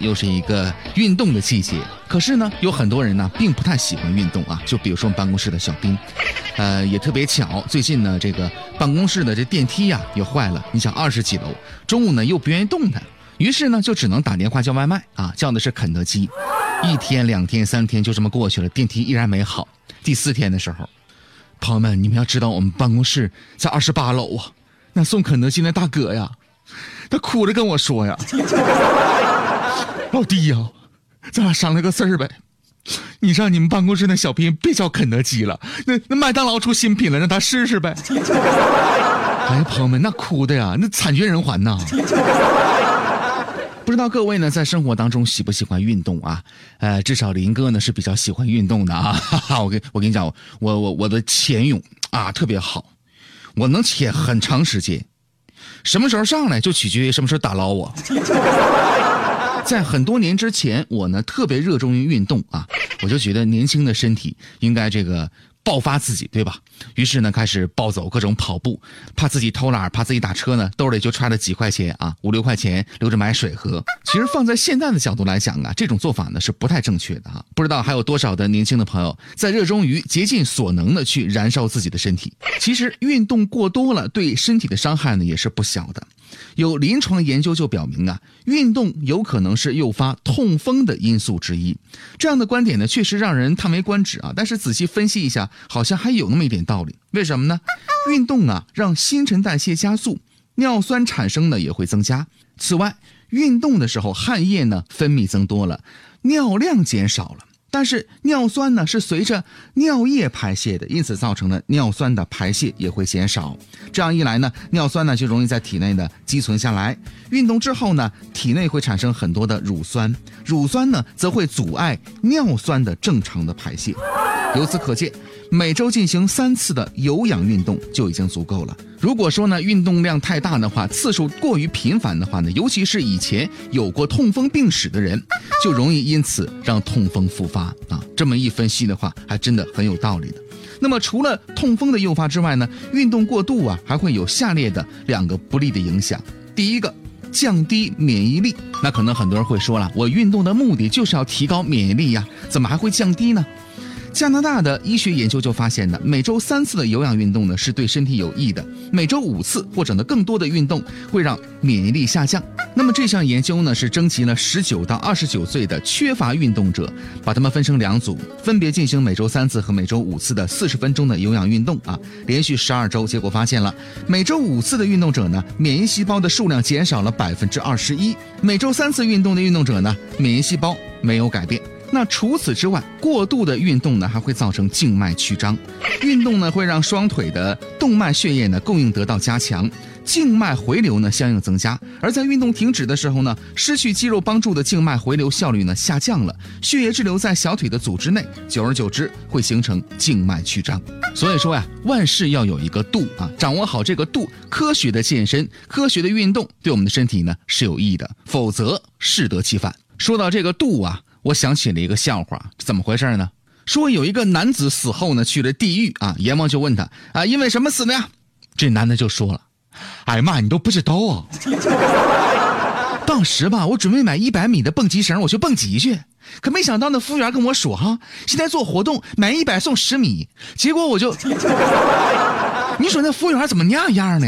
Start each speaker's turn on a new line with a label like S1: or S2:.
S1: 又是一个运动的季节。可是呢，有很多人呢，并不太喜欢运动啊。就比如说我们办公室的小兵，呃，也特别巧，最近呢，这个办公室的这电梯呀也坏了。你想二十几楼，中午呢又不愿意动弹，于是呢就只能打电话叫外卖啊，叫的是肯德基。一天、两天、三天就这么过去了，电梯依然没好。第四天的时候，朋友们，你们要知道，我们办公室在二十八楼啊，那送肯德基的大哥呀，他哭着跟我说呀：“老弟呀。”咱俩商量个事儿呗，你让你们办公室那小兵别叫肯德基了，那那麦当劳出新品了，让他试试呗。哎，朋友们，那哭的呀，那惨绝人寰呐。不知道各位呢，在生活当中喜不喜欢运动啊？呃，至少林哥呢是比较喜欢运动的啊。哈哈，我跟我跟你讲，我我我的潜泳啊特别好，我能潜很长时间，什么时候上来就取决于什么时候打捞我。在很多年之前，我呢特别热衷于运动啊，我就觉得年轻的身体应该这个。爆发自己，对吧？于是呢，开始暴走，各种跑步，怕自己偷懒，怕自己打车呢，兜里就揣了几块钱啊，五六块钱留着买水喝。其实放在现在的角度来讲啊，这种做法呢是不太正确的啊。不知道还有多少的年轻的朋友在热衷于竭尽所能的去燃烧自己的身体。其实运动过多了，对身体的伤害呢也是不小的。有临床研究就表明啊，运动有可能是诱发痛风的因素之一。这样的观点呢，确实让人叹为观止啊。但是仔细分析一下，好像还有那么一点道理。为什么呢？运动啊，让新陈代谢加速，尿酸产生呢也会增加。此外，运动的时候汗液呢分泌增多了，尿量减少了。但是尿酸呢是随着尿液排泄的，因此造成了尿酸的排泄也会减少。这样一来呢，尿酸呢就容易在体内呢积存下来。运动之后呢，体内会产生很多的乳酸，乳酸呢则会阻碍尿酸的正常的排泄。由此可见。每周进行三次的有氧运动就已经足够了。如果说呢运动量太大的话，次数过于频繁的话呢，尤其是以前有过痛风病史的人，就容易因此让痛风复发啊。这么一分析的话，还真的很有道理的。那么除了痛风的诱发之外呢，运动过度啊还会有下列的两个不利的影响。第一个，降低免疫力。那可能很多人会说了，我运动的目的就是要提高免疫力呀，怎么还会降低呢？加拿大的医学研究就发现呢，每周三次的有氧运动呢是对身体有益的，每周五次或者呢更多的运动会让免疫力下降。那么这项研究呢是征集了十九到二十九岁的缺乏运动者，把他们分成两组，分别进行每周三次和每周五次的四十分钟的有氧运动啊，连续十二周，结果发现了每周五次的运动者呢，免疫细胞的数量减少了百分之二十一；每周三次运动的运动者呢，免疫细胞没有改变。那除此之外，过度的运动呢，还会造成静脉曲张。运动呢，会让双腿的动脉血液呢供应得到加强，静脉回流呢相应增加。而在运动停止的时候呢，失去肌肉帮助的静脉回流效率呢下降了，血液滞留在小腿的组织内，久而久之会形成静脉曲张。所以说呀，万事要有一个度啊，掌握好这个度，科学的健身，科学的运动，对我们的身体呢是有益的，否则适得其反。说到这个度啊。我想起了一个笑话，怎么回事呢？说有一个男子死后呢去了地狱啊，阎王就问他啊，因为什么死的呀？这男的就说了，哎呀妈，你都不知道啊！当时吧，我准备买一百米的蹦极绳，我去蹦极去，可没想到那服务员跟我说哈，现在做活动买一百送十米，结果我就，你说那服务员怎么那样呢？